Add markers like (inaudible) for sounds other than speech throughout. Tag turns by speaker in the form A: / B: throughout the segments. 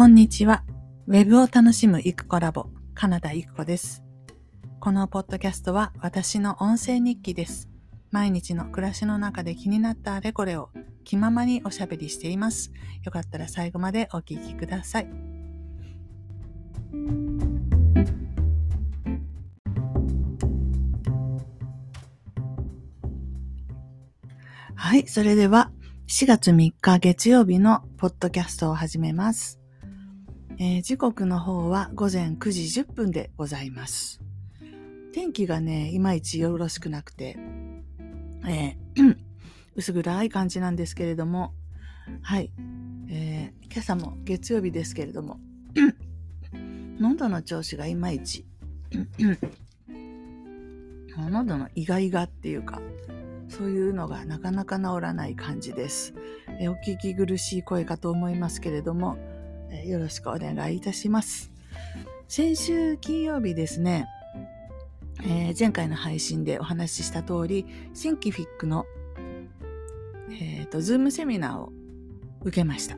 A: こんにちは。ウェブを楽しむイクコラボ、カナダイクコです。このポッドキャストは私の音声日記です。毎日の暮らしの中で気になったあれこれを気ままにおしゃべりしています。よかったら最後までお聞きください。はい、それでは4月3日月曜日のポッドキャストを始めます。えー、時刻の方は午前9時10分でございます。天気がね、いまいちよろしくなくて、えー、(clears throat) 薄暗い感じなんですけれども、はい、えー、今朝も月曜日ですけれども、(clears throat) 喉の調子がいまいち、(clears throat) 喉の意外がっていうか、そういうのがなかなか治らない感じです。えお聞き苦しい声かと思いますけれども、よろしくお願いいたします。先週金曜日ですね、えー、前回の配信でお話しした通り、シンキフィックの、えっ、ー、と、ズームセミナーを受けました。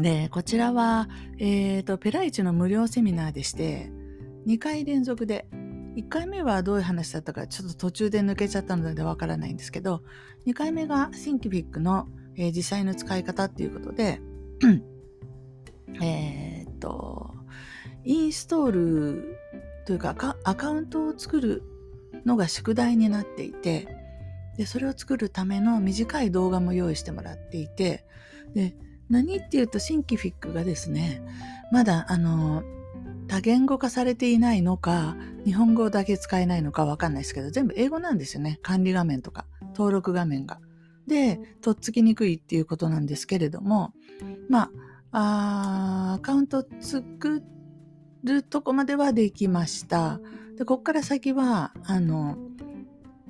A: で、こちらは、えっ、ー、と、ペライチの無料セミナーでして、2回連続で、1回目はどういう話だったかちょっと途中で抜けちゃったのでわからないんですけど、2回目がシンキフィックの、えー、実際の使い方っていうことで、えー、っと、インストールというかアカウントを作るのが宿題になっていて、で、それを作るための短い動画も用意してもらっていて、で、何っていうとシンキフィックがですね、まだあの、多言語化されていないのか、日本語だけ使えないのかわかんないですけど、全部英語なんですよね。管理画面とか、登録画面が。で、とっつきにくいっていうことなんですけれども、まあ、あアカウント作るとこまではできました。で、こっから先は、あの、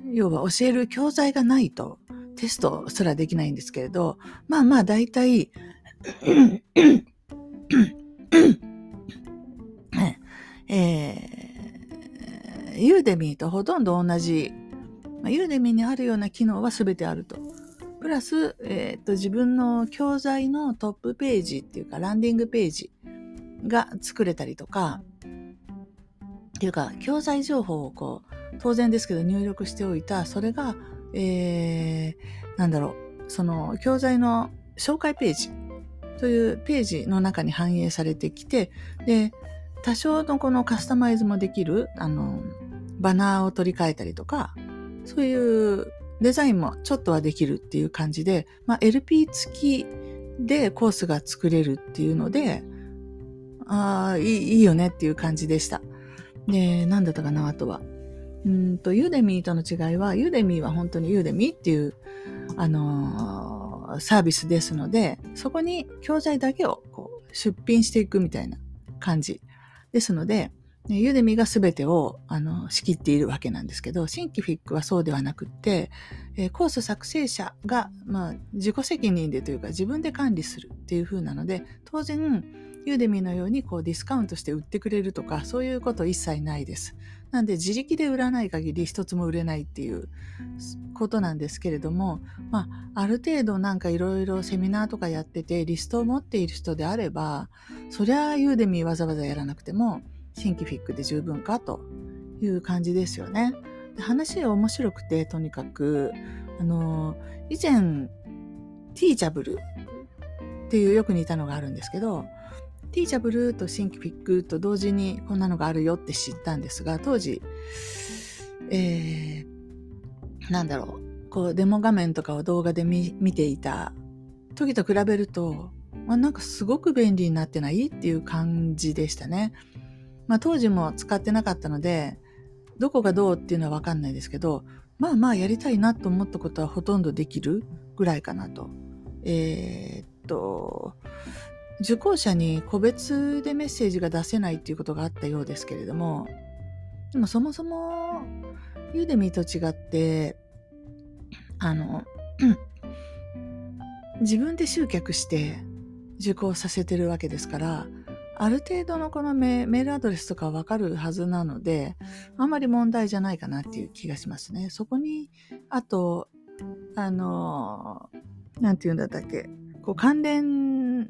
A: 要は教える教材がないとテストすらできないんですけれど、まあまあ大体、えー、ユーデミーとほとんど同じ、まあ、ユーデミーにあるような機能は全てあると。プラス、えーと、自分の教材のトップページっていうかランディングページが作れたりとかっていうか教材情報をこう当然ですけど入力しておいたそれが、えー、なんだろうその教材の紹介ページというページの中に反映されてきてで多少のこのカスタマイズもできるあのバナーを取り替えたりとかそういうデザインもちょっとはできるっていう感じで、まあ、LP 付きでコースが作れるっていうので、ああ、いいよねっていう感じでした。で、なんだったかな、あとは。うんと、ユーデミーとの違いは、ユーデミーは本当にユーデミーっていう、あのー、サービスですので、そこに教材だけをこう出品していくみたいな感じ。ですので、ユーデミが全てをあの仕切っているわけなんですけど、シンキフィックはそうではなくって、えー、コース作成者が、まあ、自己責任でというか自分で管理するっていう風なので、当然、ユーデミのようにこうディスカウントして売ってくれるとか、そういうこと一切ないです。なんで自力で売らない限り一つも売れないっていうことなんですけれども、まあ、ある程度なんかいろいろセミナーとかやっててリストを持っている人であれば、そりゃユーデミわざわざやらなくても、シンキフィックで十分かという感じですよね。話が面白くて、とにかく、あの、以前、ティーチャブルっていうよく似たのがあるんですけど、ティーチャブルとシンキフィックと同時にこんなのがあるよって知ったんですが、当時、えー、なんだろう、こうデモ画面とかを動画で見ていた時と比べると、まあ、なんかすごく便利になってないっていう感じでしたね。まあ当時も使ってなかったので、どこがどうっていうのはわかんないですけど、まあまあやりたいなと思ったことはほとんどできるぐらいかなと。えー、っと、受講者に個別でメッセージが出せないっていうことがあったようですけれども、でもそもそもユーデミーと違って、あの、(clears throat) 自分で集客して受講させてるわけですから、ある程度のこのメールアドレスとかわかるはずなので、あんまり問題じゃないかなっていう気がしますね。そこに、あと、あの、なんて言うんだったっけ、こう関連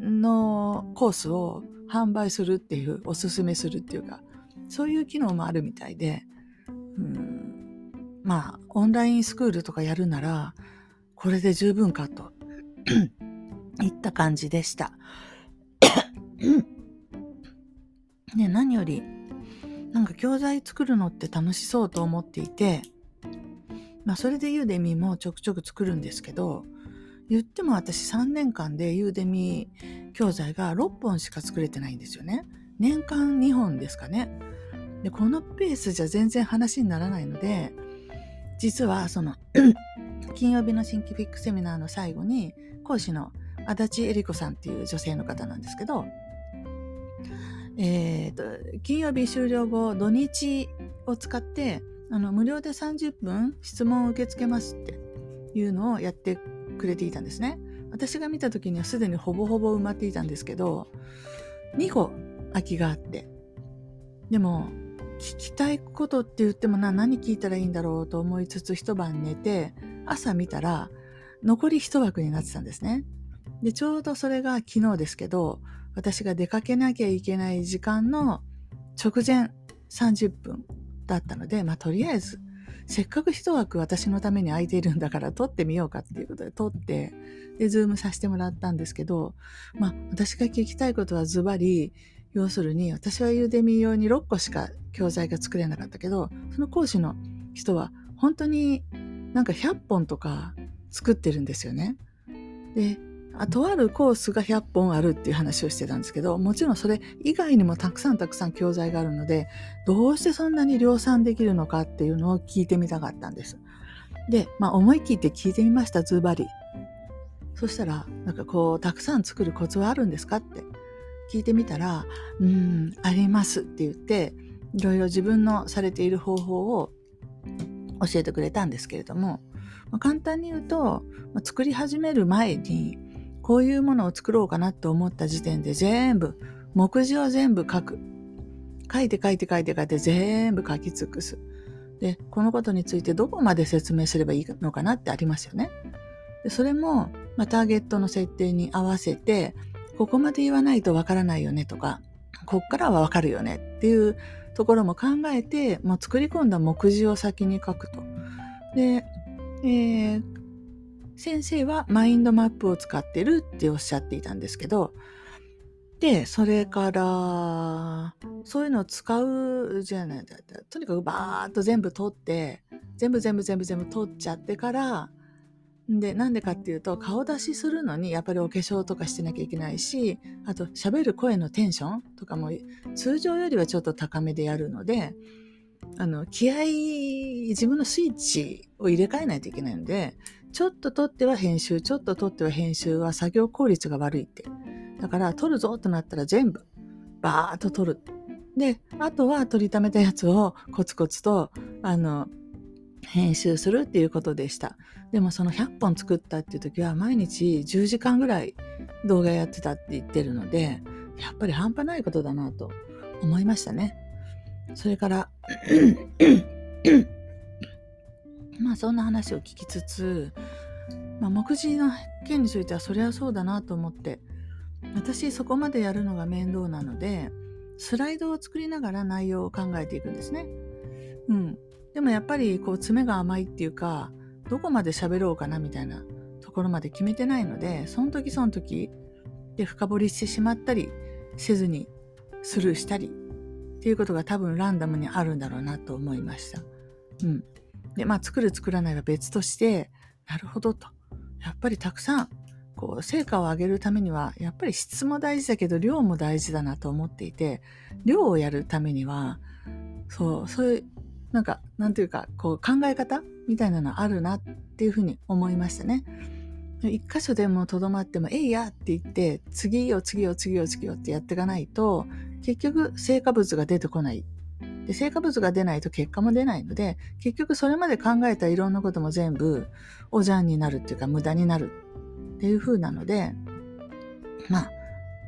A: 分のコースを販売するっていう、おすすめするっていうか、そういう機能もあるみたいで、うん、まあ、オンラインスクールとかやるなら、これで十分かと、(coughs) いった感じでした。ね、何より、なんか教材作るのって楽しそうと思っていて、まあそれでユーデミーもちょくちょく作るんですけど、言っても私3年間でユーデミー教材が6本しか作れてないんですよね。年間2本ですかね。で、このペースじゃ全然話にならないので、実はその (clears throat) 金曜日の新規フィックセミナーの最後に講師の足立恵理子さんっていう女性の方なんですけど、えーと、金曜日終了後土日を使ってあの無料で30分質問を受け付けますっていうのをやってくれていたんですね。私が見た時にはすでにほぼほぼ埋まっていたんですけど2個空きがあってでも聞きたいことって言ってもな何聞いたらいいんだろうと思いつつ一晩寝て朝見たら残り一枠になってたんですね。でちょうどそれが昨日ですけど私が出かけなきゃいけない時間の直前30分だったので、まあ、とりあえず、せっかく一枠私のために空いているんだから撮ってみようかっていうことで撮って、で、 Zoom させてもらったんですけど、まあ、私が聞きたいことはズバリ、要するに、私は Udemy 用に6個しか教材が作れなかったけど、その講師の人は本当になんか100本とか作ってるんですよね。で、あとあるコースが100本あるっていう話をしてたんですけど、もちろんそれ以外にもたくさんたくさん教材があるので、どうしてそんなに量産できるのかっていうのを聞いてみたかったんです。で、まあ思い切って聞いてみました、ズバリ。そしたら、なんかこう、たくさん作るコツはあるんですかって聞いてみたら、うん、ありますって言って、いろいろ自分のされている方法を教えてくれたんですけれども、まあ、簡単に言うと、まあ、作り始める前に、こういうものを作ろうかなと思った時点で全部、目次を全部書く。書いて書いて書いて書いて全部書き尽くす。で、このことについてどこまで説明すればいいのかなってありますよね。でそれも、まあ、ターゲットの設定に合わせて、ここまで言わないとわからないよねとか、こっからはわかるよねっていうところも考えて、もう作り込んだ目次を先に書くと。で、えー、先生はマインドマップを使ってるっておっしゃっていたんですけど、で、それから、そういうのを使うじゃない、とにかくバーッと全部取って、全部全部全部全部取っちゃってから、で、なんでかっていうと、顔出しするのにやっぱりお化粧とかしてなきゃいけないし、あと喋る声のテンションとかも通常よりはちょっと高めでやるので、あの、気合、自分のスイッチを入れ替えないといけないので、ちょっと取っては編集、ちょっと取っては編集は作業効率が悪いって。だから、取るぞとなったら全部、バーッと取る。で、あとは取りためたやつをコツコツと、あの、編集するっていうことでした。でもその100本作ったっていう時は毎日10時間ぐらい動画やってたって言ってるので、やっぱり半端ないことだなと思いましたね。それから (coughs) まあそんな話を聞きつつ、まあ、目次の件についてはそりゃそうだなと思って私そこまでやるのが面倒なのでスライドを作りながら内容を考えていくんですね。うん。でもやっぱりこう爪が甘いっていうかどこまで喋ろうかなみたいなところまで決めてないのでその時その時で深掘りしてしまったりせずにスルーしたりっていうことが多分ランダムにあるんだろうなと思いました。うん。で、まあ作る作らないは別として、なるほどと。やっぱりたくさん、こう、成果を上げるためには、やっぱり質も大事だけど、量も大事だなと思っていて、量をやるためには、そう、そういう、なんか、なんていうか、こう、考え方みたいなのあるなっていうふうに思いましたね。一箇所でもとどまっても、えいやって言って、次よ次よ次よ次よってやっていかないと、結局成果物が出てこないで、成果物が出ないと結果も出ないので、結局それまで考えたいろんなことも全部おじゃんになるっていうか無駄になるっていう風なので、まあ、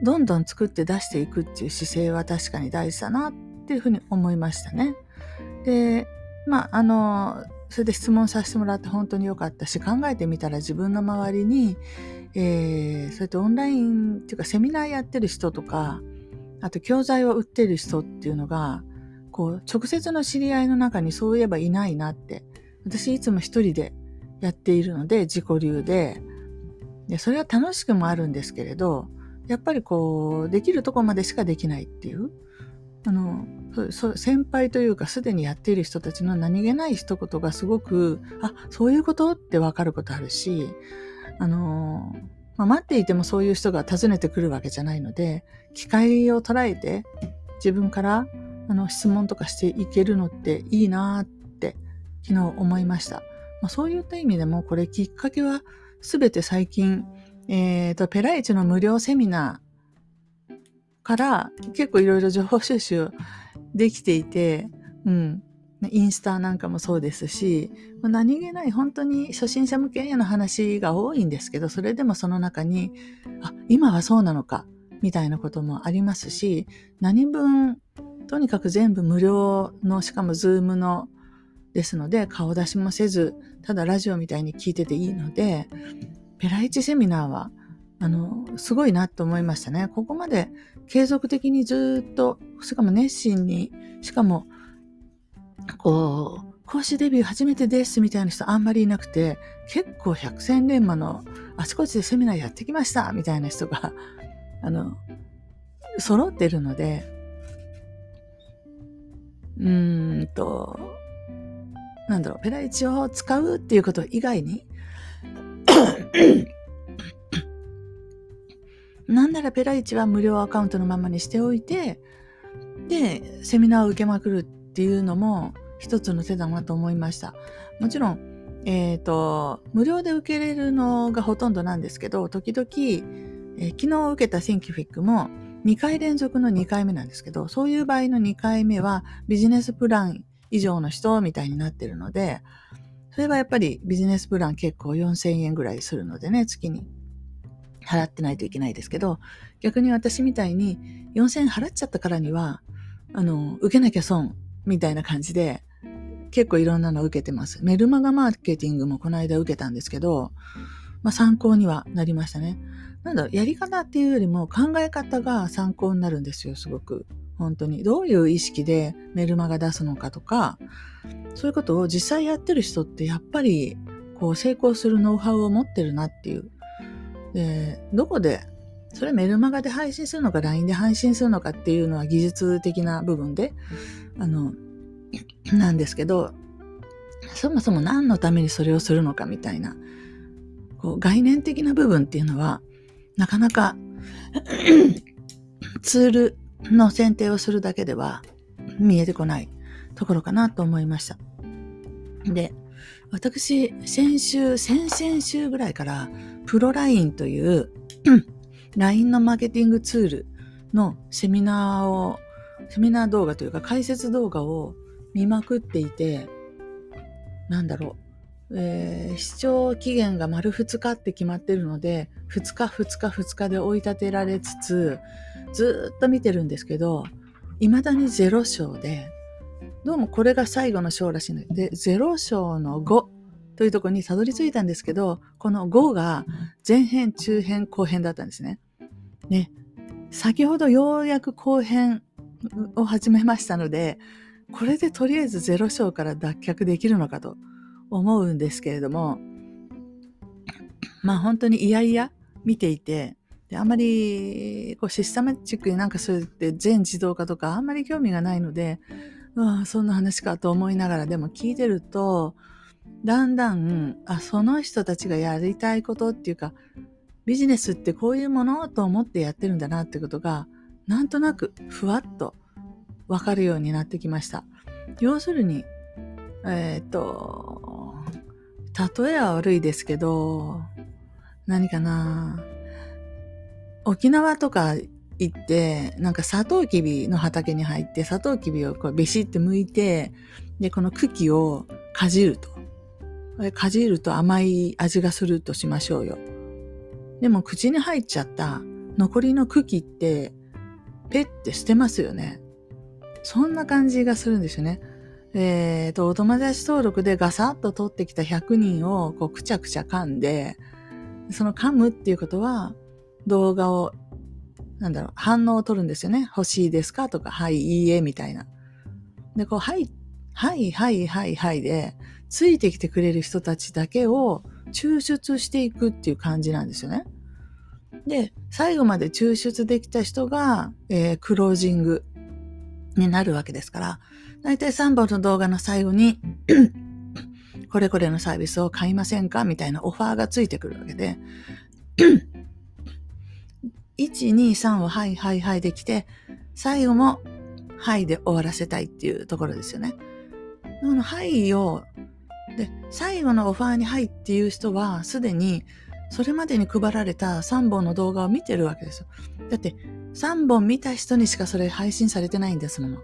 A: どんどん作って出していくっていう姿勢は確かに大事だなっていうふうに思いましたね。で、まあ、あの、それで質問させてもらって本当に良かったし、考えてみたら自分の周りに、えー、それとオンラインっていうかセミナーやってる人とか、あと教材を売ってる人っていうのが、こう、直接の知り合いの中にそういえばいないなって。私いつも一人でやっているので、自己流で。で、それは楽しくもあるんですけれど、やっぱりこう、できるとこまでしかできないっていう。あの、そ先輩というかすでにやっている人たちの何気ない一言がすごく、あ、そういうことってわかることあるし、あの、まあ、待っていてもそういう人が訪ねてくるわけじゃないので、機会を捉えて自分からあの質問とかしていけるのっていいなって昨日思いました。まあ、そういった意味でもこれきっかけはすべて最近、えっ、ー、と、ペライチの無料セミナーから結構いろいろ情報収集できていて、うん。インスタなんかもそうですし、何気ない本当に初心者向けへの話が多いんですけど、それでもその中に、あ、今はそうなのか、みたいなこともありますし、何分、とにかく全部無料の、しかもズームの、ですので、顔出しもせず、ただラジオみたいに聞いてていいので、ペライチセミナーは、あの、すごいなと思いましたね。ここまで継続的にずっと、しかも熱心に、しかもこう、講師デビュー初めてですみたいな人あんまりいなくて、結構百戦錬磨のあちこちでセミナーやってきましたみたいな人が、(laughs) あの、揃ってるので、うーんと、なんだろう、ペライチを使うっていうこと以外に、(coughs) なんならペライチは無料アカウントのままにしておいて、で、セミナーを受けまくるっていうのも一つの手だなと思いました。もちろん、えっ、ー、と、無料で受けれるのがほとんどなんですけど、時々、えー、昨日受けた Thinkific も2回連続の2回目なんですけど、そういう場合の2回目はビジネスプラン以上の人みたいになってるので、それはやっぱりビジネスプラン結構4000円ぐらいするのでね、月に払ってないといけないですけど、逆に私みたいに4000円払っちゃったからには、あの、受けなきゃ損みたいな感じで、結構いろんなの受けてます。メルマガマーケティングもこの間受けたんですけど、まあ参考にはなりましたね。なんだろう、やり方っていうよりも考え方が参考になるんですよ、すごく。本当に。どういう意識でメルマガ出すのかとか、そういうことを実際やってる人ってやっぱり、こう成功するノウハウを持ってるなっていう。で、どこで、それメルマガで配信するのか LINE で配信するのかっていうのは技術的な部分で、あの、なんですけど、そもそも何のためにそれをするのかみたいな、こう概念的な部分っていうのは、なかなか (clears throat) ツールの選定をするだけでは見えてこないところかなと思いました。で、私、先週、先々週ぐらいから、プロラインという (clears throat) LINE のマーケティングツールのセミナーをセミナー動画というか解説動画を見まくっていて、なんだろう、えー、視聴期限が丸2日って決まってるので、2日2日2日で追い立てられつつ、ずっと見てるんですけど、未だに0章で、どうもこれが最後の章らしいので、0章の5というところにたどり着いたんですけど、この5が前編、中編、後編だったんですね。ね。先ほどようやく後編を始めましたので、これでとりあえず0章から脱却できるのかと思うんですけれども、まあ本当にいやいや見ていて、であんまりこうシステマチックになんかそれって全自動化とかあんまり興味がないので、うわそんな話かと思いながらでも聞いてると、だんだん、あ、その人たちがやりたいことっていうか、ビジネスってこういうものと思ってやってるんだなってことがなんとなくふわっとわかるようになってきました。要するに、えっ、と、例えは悪いですけど、何かな沖縄とか行って、なんかサトウキビの畑に入って、サトウキビをこうベシって剥いて、で、この茎をかじると。かじると甘い味がするとしましょうよ。でも口に入っちゃった残りの茎ってペッて捨てますよね。そんな感じがするんですよね。えっ、ー、と、お友達登録でガサッと取ってきた100人をこうくちゃくちゃ噛んで、その噛むっていうことは、動画を、なんだろう、反応を取るんですよね。欲しいですかとか、はい、いいえ、みたいな。で、こう、はい、はい、はい、はい、はいで、ついてきてくれる人たちだけを抽出していくっていう感じなんですよね。で、最後まで抽出できた人が、えー、クロージングになるわけですから、だいたい3本の動画の最後に (clears throat) これこれのサービスを買いませんかみたいなオファーがついてくるわけで、(clears throat) 1、2、3をはいはいはいできて、最後もはいで終わらせたいっていうところですよね。このはいを、で、最後のオファーにはいっていう人は、すでにそれまでに配られた3本の動画を見てるわけですよ。だって、3本見た人にしかそれ配信されてないんですもの。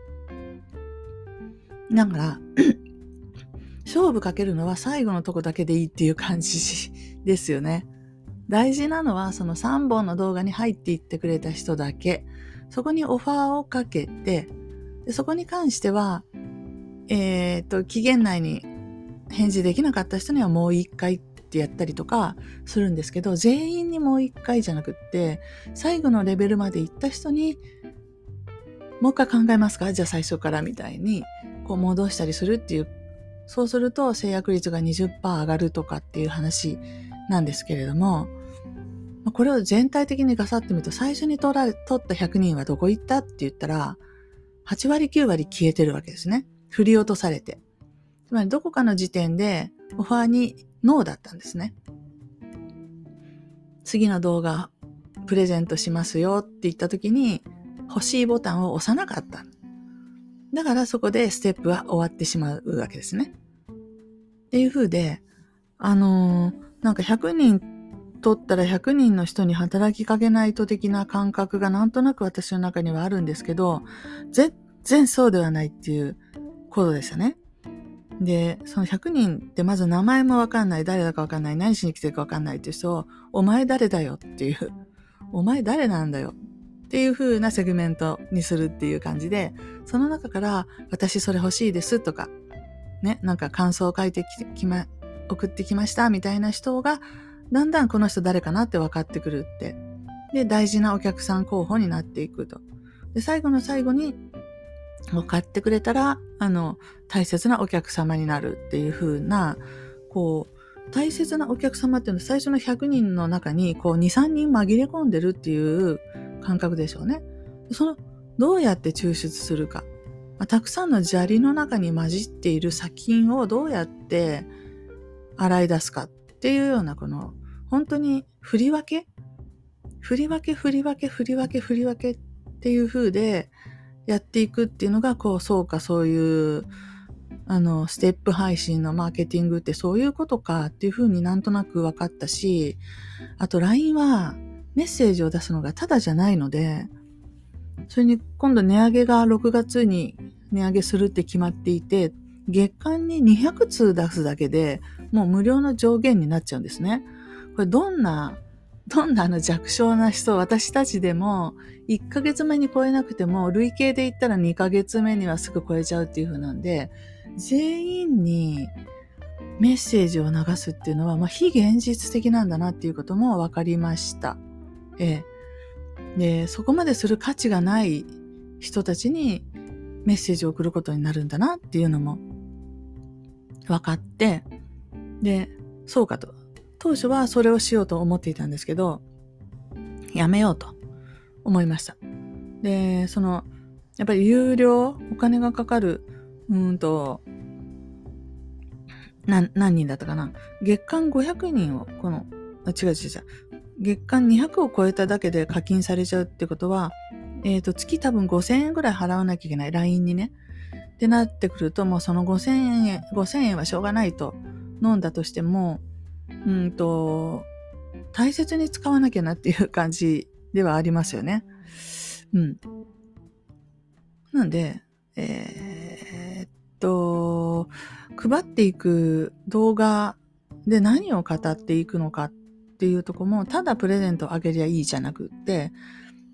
A: だから、(clears throat) 勝負かけるのは最後のとこだけでいいっていう感じ (laughs) ですよね。大事なのはその3本の動画に入っていってくれた人だけ。そこにオファーをかけて、でそこに関しては、えっ、と、期限内に返事できなかった人にはもう一回っってやったりとかするんですけど、全員にもう一回じゃなくって、最後のレベルまで行った人に、もう一回考えますか？じゃあ最初からみたいに、こう戻したりするっていうそうすると制約率が20%上がるとかっていう話なんですけれども、これを全体的にガサってみると、最初に取られ、取った100人はどこ行ったって言ったら、8割9割消えてるわけですね。振り落とされて。つまりどこかの時点でオファーにノーだったんですね。次の動画プレゼントしますよって言った時に欲しいボタンを押さなかった。だからそこでステップは終わってしまうわけですね。っていう風で、あのー、なんか100人取ったら100人の人に働きかけないと的な感覚がなんとなく私の中にはあるんですけど、全然そうではないっていうことですよね。で、その100人ってまず名前もわかんない、誰だかわかんない、何しに来てるかわかんないっていう人を、お前誰だよっていう、お前誰なんだよっていう風なセグメントにするっていう感じで、その中から私それ欲しいですとか、ね、なんか感想を書いてきま、送ってきましたみたいな人が、だんだんこの人誰かなって分かってくるって。で、大事なお客さん候補になっていくと。で、最後の最後に、分かってくれたら、あの、大切なお客様になるっていう風な、こう、大切なお客様っていうのは最初の100人の中に、こう、2、3人紛れ込んでるっていう感覚でしょうね。その、どうやって抽出するか。まあ、たくさんの砂利の中に混じっている砂金をどうやって洗い出すかっていうようなこの本当に振り分け？振り分け振り分け振り分け振り分けっていう風でやっていくっていうのがこうそうかそういうあのステップ配信のマーケティングってそういうことかっていう風になんとなく分かったしあと LINE はメッセージを出すのがただじゃないのでそれに今度値上げが6月に値上げするって決まっていて、月間に200通出すだけでもう無料の上限になっちゃうんですね。これどんな、どんなあの弱小な人、私たちでも1ヶ月目に超えなくても累計で言ったら2ヶ月目にはすぐ超えちゃうっていう風なんで、全員にメッセージを流すっていうのは、まあ、非現実的なんだなっていうことも分かりました。ええ。で、そこまでする価値がない人たちにメッセージを送ることになるんだなっていうのも分かって、で、そうかと。当初はそれをしようと思っていたんですけど、やめようと思いました。で、その、やっぱり有料、お金がかかる、うんと、な、何人だったかな？月間500人を、この、あ違う違う違う。月間200を超えただけで課金されちゃうってことは、えっ、ー、と、月多分5000円ぐらい払わなきゃいけない。LINE にね。ってなってくると、もうその5000円、5000円はしょうがないと飲んだとしても、うんと、大切に使わなきゃなっていう感じではありますよね。うん。なんで、えー、っと、配っていく動画で何を語っていくのかっていうとこも、ただプレゼントをあげりゃいいじゃなくって、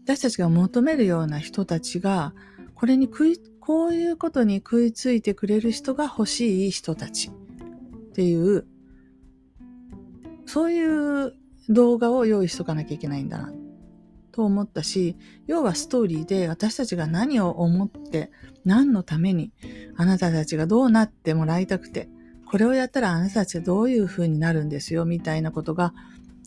A: 私たちが求めるような人たちが、これに食い、こういうことに食いついてくれる人が欲しい人たちっていう、そういう動画を用意しとかなきゃいけないんだなと思ったし、要はストーリーで私たちが何を思って、何のために、あなたたちがどうなってもらいたくて、これをやったらあなたたちはどういう風になるんですよ、みたいなことが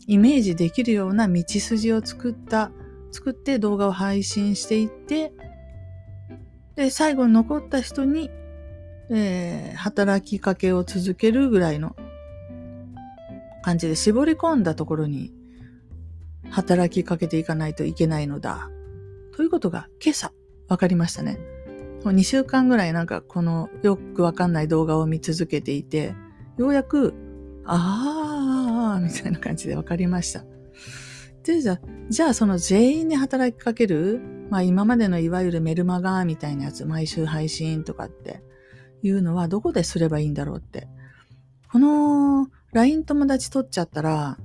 A: イメージできるような道筋を作った、作って動画を配信していって、で、最後に残った人に、えー、働きかけを続けるぐらいの感じで絞り込んだところに働きかけていかないといけないのだ。ということが今朝分かりましたね。2週間ぐらいなんかこのよくわかんない動画を見続けていて、ようやく、あー、みたいな感じで分かりました。で、じゃあ、じゃあその全員に働きかける、まあ今までのいわゆるメルマガみたいなやつ、毎週配信とかっていうのはどこですればいいんだろうって。この LINE 友達取っちゃったら、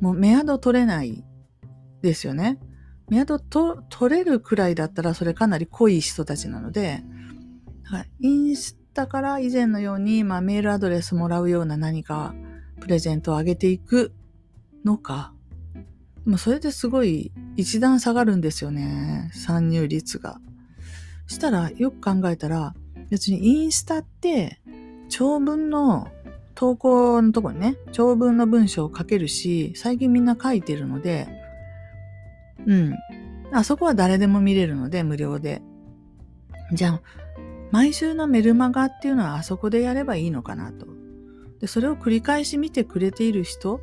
A: もうメアド取れないですよね。メアドと取れるくらいだったらそれかなり濃い人たちなので、はい、インスタから以前のように、まあ、メールアドレスもらうような何かプレゼントをあげていくのか。でもそれですごい一段下がるんですよね。参入率が。したらよく考えたら別にインスタって長文の投稿のとこにね、長文の文章を書けるし、最近みんな書いてるので、うん。あそこは誰でも見れるので、無料で。じゃあ、毎週のメルマガっていうのはあそこでやればいいのかなと。で、それを繰り返し見てくれている人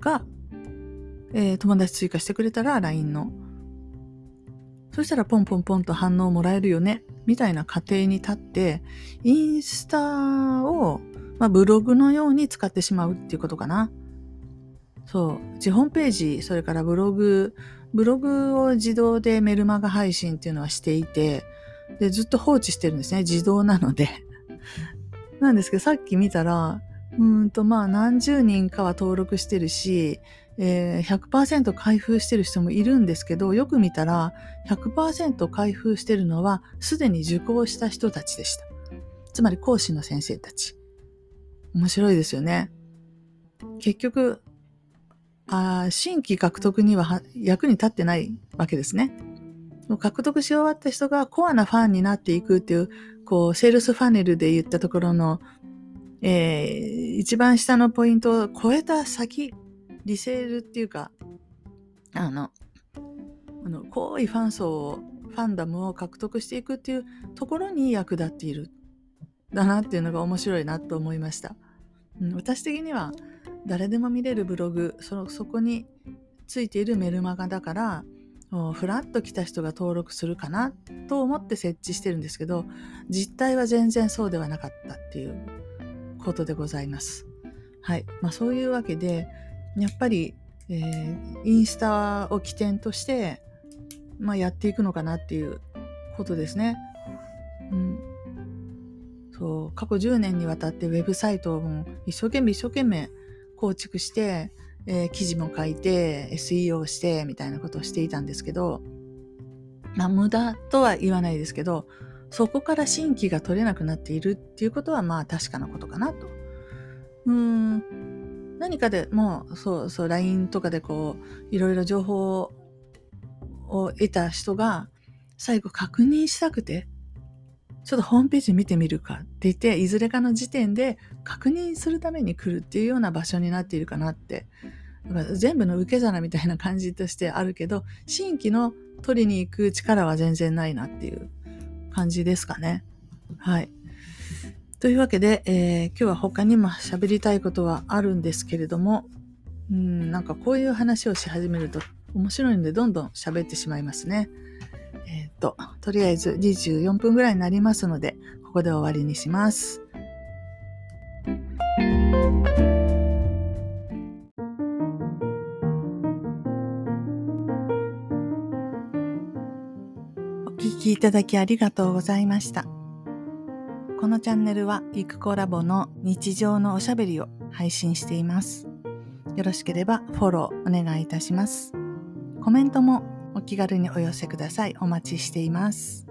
A: が、えー、友達追加してくれたら LINE の。そしたらポンポンポンと反応もらえるよね、みたいな過程に立って、インスタを、まあ、ブログのように使ってしまうっていうことかな。そう。うちホームページ、それからブログ、ブログを自動でメルマガ配信っていうのはしていて、で、ずっと放置してるんですね。自動なので。なんですけど、さっき見たら、うんと、まあ、何十人かは登録してるし、えー、100%開封してる人もいるんですけど、よく見たら、100%開封してるのは、すでに受講した人たちでした。つまり講師の先生たち。面白いですよね。結局、あ新規獲得には役に立ってないわけですね。獲得し終わった人がコアなファンになっていくっていう、こう、セールスファネルで言ったところの、えー、一番下のポイントを超えた先、リセールっていうか、あの、あの濃いファン層を、ファンダムを獲得していくっていうところに役立っている。だなっていうのが面白いなと思いました。うん、私的には、誰でも見れるブログそそこについているメルマガだからふらっと来た人が登録するかなと思って設置してるんですけど実態は全然そうではなかったっていうことでございます。はい。まあそういうわけでやっぱり、えー、インスタを起点として、まあ、やっていくのかなっていうことですね。うん、そう過去10年にわたってウェブサイトをも一生懸命一生懸命構築して、えー、記事も書いて、SEO して、みたいなことをしていたんですけど、まあ、無駄とは言わないですけど、そこから新規が取れなくなっているっていうことは、まあ、確かなことかなと。うん。何かでもう、そうそう、LINE とかでこう、いろいろ情報を得た人が、最後確認したくて、ちょっとホームページ見てみるかって言って、いずれかの時点で確認するために来るっていうような場所になっているかなって。だから全部の受け皿みたいな感じとしてあるけど、新規の取りに行く力は全然ないなっていう感じですかね。はい。というわけで、えー、今日は他にも喋りたいことはあるんですけれども、うん、なんかこういう話をし始めると面白いのでどんどん喋ってしまいますね。えっ、と、とりあえず24分ぐらいになりますので、ここで終わりにします。お聞きいただきありがとうございました。このチャンネルは、ゆくコラボの日常のおしゃべりを配信しています。よろしければフォローお願いいたします。コメントもお気軽にお寄せください。お待ちしています。